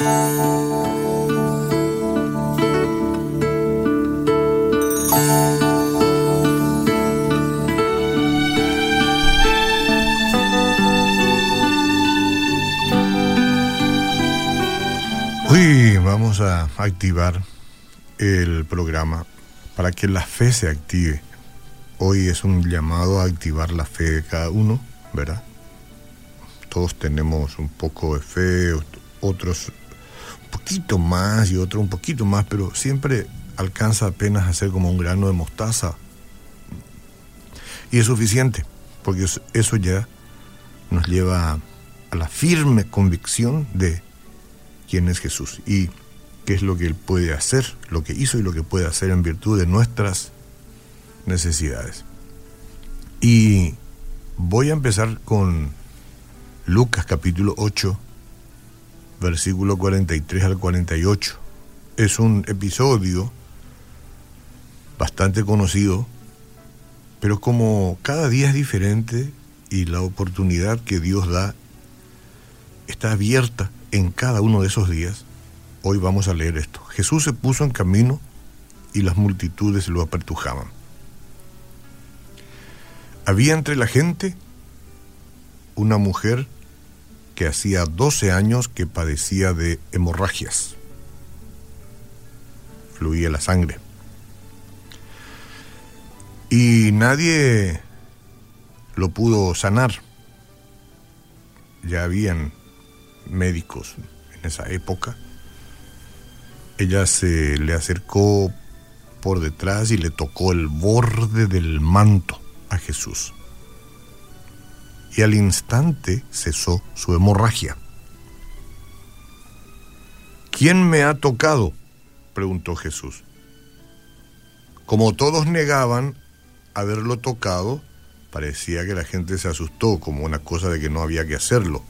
Hoy vamos a activar el programa para que la fe se active. Hoy es un llamado a activar la fe de cada uno, ¿verdad? Todos tenemos un poco de fe, otros un poquito más y otros un poquito más, pero siempre alcanza apenas a ser como un grano de mostaza. Y es suficiente, porque eso ya nos lleva a la firme convicción de quién es Jesús y qué es lo que Él puede hacer, lo que hizo y lo que puede hacer en virtud de nuestras necesidades. Y voy a empezar con Lucas capítulo 8, versículo 43 al 48. Es un episodio bastante conocido, pero como cada día es diferente y la oportunidad que Dios da está abierta en cada uno de esos días, hoy vamos a leer esto. Jesús se puso en camino y las multitudes lo apertujaban. Había entre la gente una mujer que hacía 12 años que padecía de hemorragias. Fluía la sangre. Y nadie lo pudo sanar. Ya habían médicos en esa época. Ella se le acercó por detrás y le tocó el borde del manto a Jesús. Y al instante cesó su hemorragia. ¿Quién me ha tocado? preguntó Jesús. Como todos negaban haberlo tocado, parecía que la gente se asustó como una cosa de que no había que hacerlo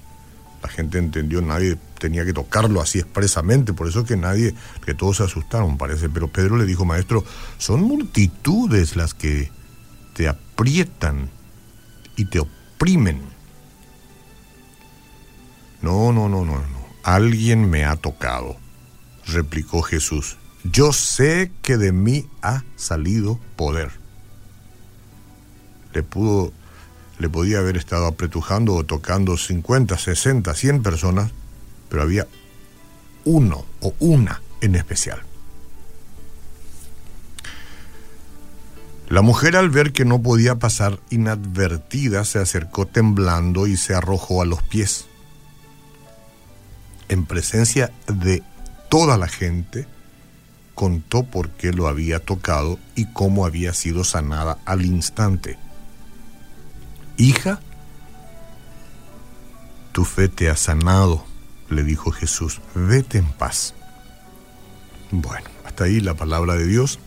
la gente entendió, nadie tenía que tocarlo así expresamente, por eso que nadie, que todos se asustaron, parece. Pero Pedro le dijo, maestro, son multitudes las que te aprietan y te oprimen. No, no, no, no, no. Alguien me ha tocado, replicó Jesús. Yo sé que de mí ha salido poder. Le pudo le podía haber estado apretujando o tocando 50, 60, 100 personas, pero había uno o una en especial. La mujer al ver que no podía pasar inadvertida se acercó temblando y se arrojó a los pies. En presencia de toda la gente, contó por qué lo había tocado y cómo había sido sanada al instante. Hija, tu fe te ha sanado, le dijo Jesús, vete en paz. Bueno, hasta ahí la palabra de Dios.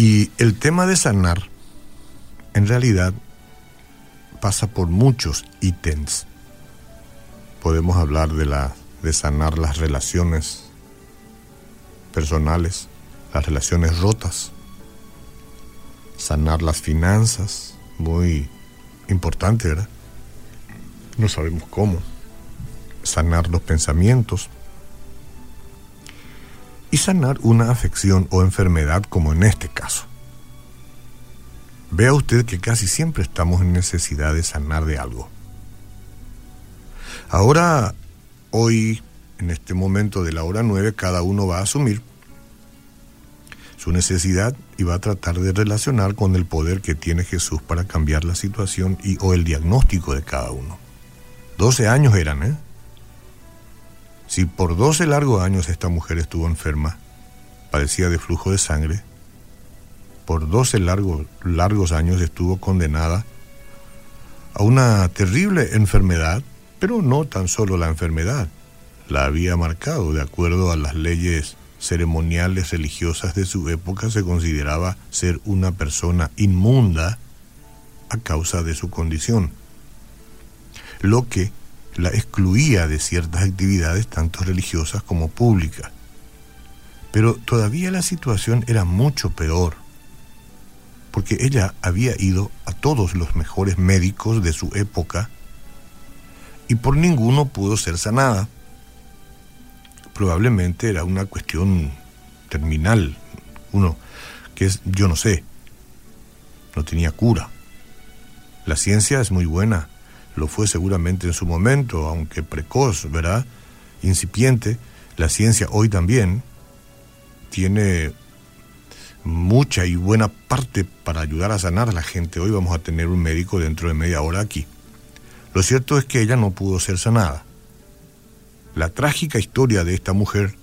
Y el tema de sanar, en realidad, pasa por muchos ítems. Podemos hablar de, la, de sanar las relaciones personales, las relaciones rotas sanar las finanzas, muy importante, ¿verdad? No sabemos cómo. Sanar los pensamientos. Y sanar una afección o enfermedad como en este caso. Vea usted que casi siempre estamos en necesidad de sanar de algo. Ahora, hoy, en este momento de la hora nueve, cada uno va a asumir su necesidad y va a tratar de relacionar con el poder que tiene Jesús para cambiar la situación y o el diagnóstico de cada uno. 12 años eran, ¿eh? Si por 12 largos años esta mujer estuvo enferma, padecía de flujo de sangre, por 12 largos, largos años estuvo condenada a una terrible enfermedad, pero no tan solo la enfermedad, la había marcado. De acuerdo a las leyes ceremoniales religiosas de su época se consideraba ser una persona inmunda a causa de su condición, lo que la excluía de ciertas actividades tanto religiosas como públicas. Pero todavía la situación era mucho peor, porque ella había ido a todos los mejores médicos de su época y por ninguno pudo ser sanada. Probablemente era una cuestión terminal, uno que es, yo no sé, no tenía cura. La ciencia es muy buena, lo fue seguramente en su momento, aunque precoz, ¿verdad? Incipiente. La ciencia hoy también tiene mucha y buena parte para ayudar a sanar a la gente. Hoy vamos a tener un médico dentro de media hora aquí. Lo cierto es que ella no pudo ser sanada. La trágica historia de esta mujer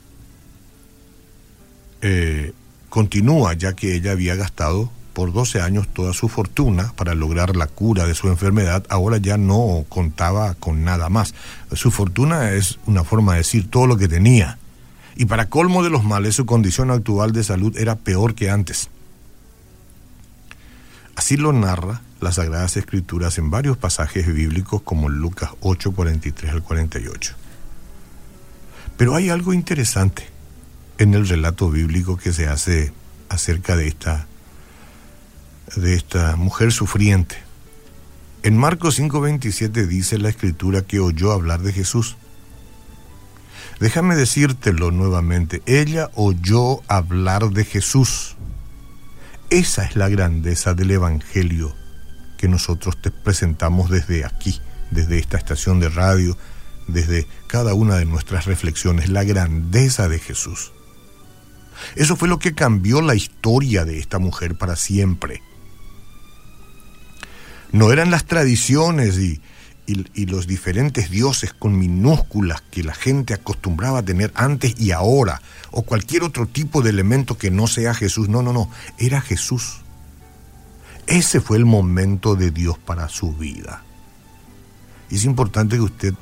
eh, continúa ya que ella había gastado por 12 años toda su fortuna para lograr la cura de su enfermedad, ahora ya no contaba con nada más. Su fortuna es una forma de decir todo lo que tenía. Y para colmo de los males, su condición actual de salud era peor que antes. Así lo narra las Sagradas Escrituras en varios pasajes bíblicos como Lucas 8, 43 al 48. Pero hay algo interesante en el relato bíblico que se hace acerca de esta de esta mujer sufriente. En Marcos 5:27 dice la escritura que oyó hablar de Jesús. Déjame decírtelo nuevamente, ella oyó hablar de Jesús. Esa es la grandeza del Evangelio que nosotros te presentamos desde aquí, desde esta estación de radio, desde cada una de nuestras reflexiones, la grandeza de Jesús. Eso fue lo que cambió la historia de esta mujer para siempre. No eran las tradiciones y, los diferentes dioses con minúsculas que la gente acostumbraba a tener antes y ahora, o cualquier otro tipo de elemento que no sea Jesús. No, no, no, era Jesús. Ese fue el momento de Dios para su vida. Y es importante que usted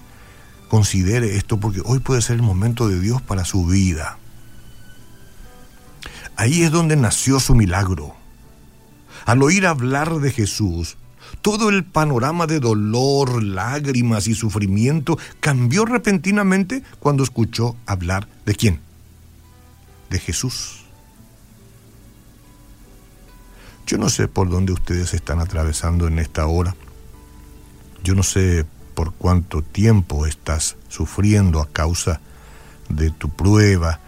considere esto porque hoy puede ser el momento de Dios para su vida. Ahí es donde nació su milagro. Al oír hablar de Jesús, todo el panorama de dolor, lágrimas y sufrimiento cambió repentinamente cuando escuchó hablar de quién? De Jesús. Yo no sé por dónde ustedes están atravesando en esta hora. Yo no sé por cuánto tiempo estás sufriendo a causa de tu prueba,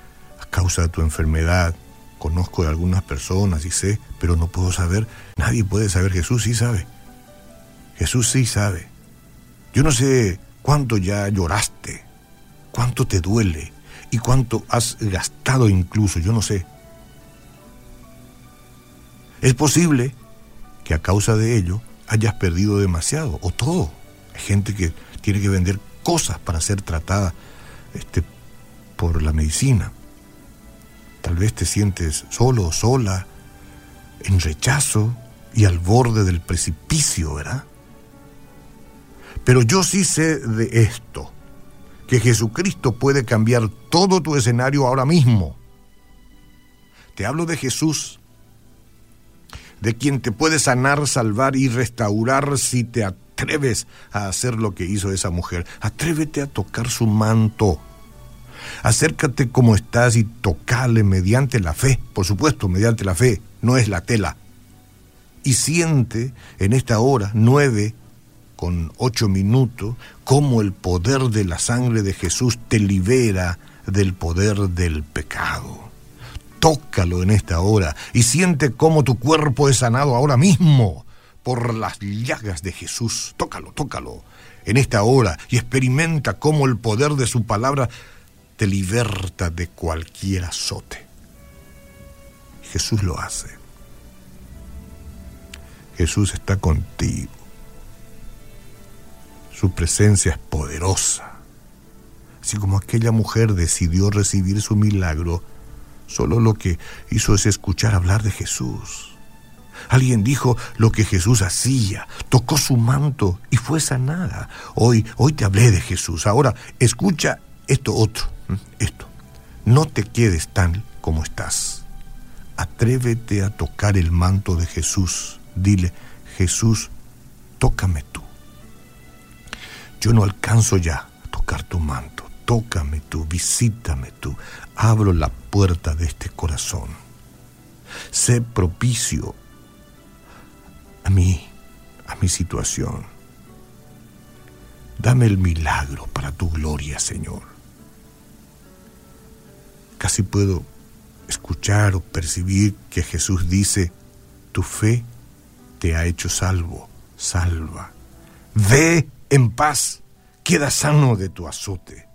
a causa de tu enfermedad. Conozco de algunas personas y sé, pero no puedo saber. Nadie puede saber. Jesús sí sabe. Jesús sí sabe. Yo no sé cuánto ya lloraste, cuánto te duele y cuánto has gastado incluso, yo no sé. Es posible que a causa de ello hayas perdido demasiado o todo. Hay gente que tiene que vender cosas para ser tratada este, por la medicina. Tal vez te sientes solo o sola, en rechazo y al borde del precipicio, ¿verdad? Pero yo sí sé de esto, que Jesucristo puede cambiar todo tu escenario ahora mismo. Te hablo de Jesús, de quien te puede sanar, salvar y restaurar si te atreves a hacer lo que hizo esa mujer. Atrévete a tocar su manto. Acércate como estás y tocale mediante la fe, por supuesto, mediante la fe, no es la tela. Y siente en esta hora nueve con ocho minutos cómo el poder de la sangre de Jesús te libera del poder del pecado. Tócalo en esta hora y siente cómo tu cuerpo es sanado ahora mismo por las llagas de Jesús. Tócalo, tócalo en esta hora y experimenta cómo el poder de su palabra te liberta de cualquier azote. Jesús lo hace. Jesús está contigo. Su presencia es poderosa. Así como aquella mujer decidió recibir su milagro, solo lo que hizo es escuchar hablar de Jesús. Alguien dijo lo que Jesús hacía, tocó su manto y fue sanada. Hoy, hoy te hablé de Jesús. Ahora escucha esto otro esto. No te quedes tal como estás. Atrévete a tocar el manto de Jesús. Dile, Jesús, tócame tú. Yo no alcanzo ya a tocar tu manto. Tócame tú, visítame tú. Abro la puerta de este corazón. Sé propicio a mí, a mi situación. Dame el milagro para tu gloria, Señor. Casi puedo escuchar o percibir que Jesús dice, tu fe te ha hecho salvo, salva. Ve en paz, queda sano de tu azote.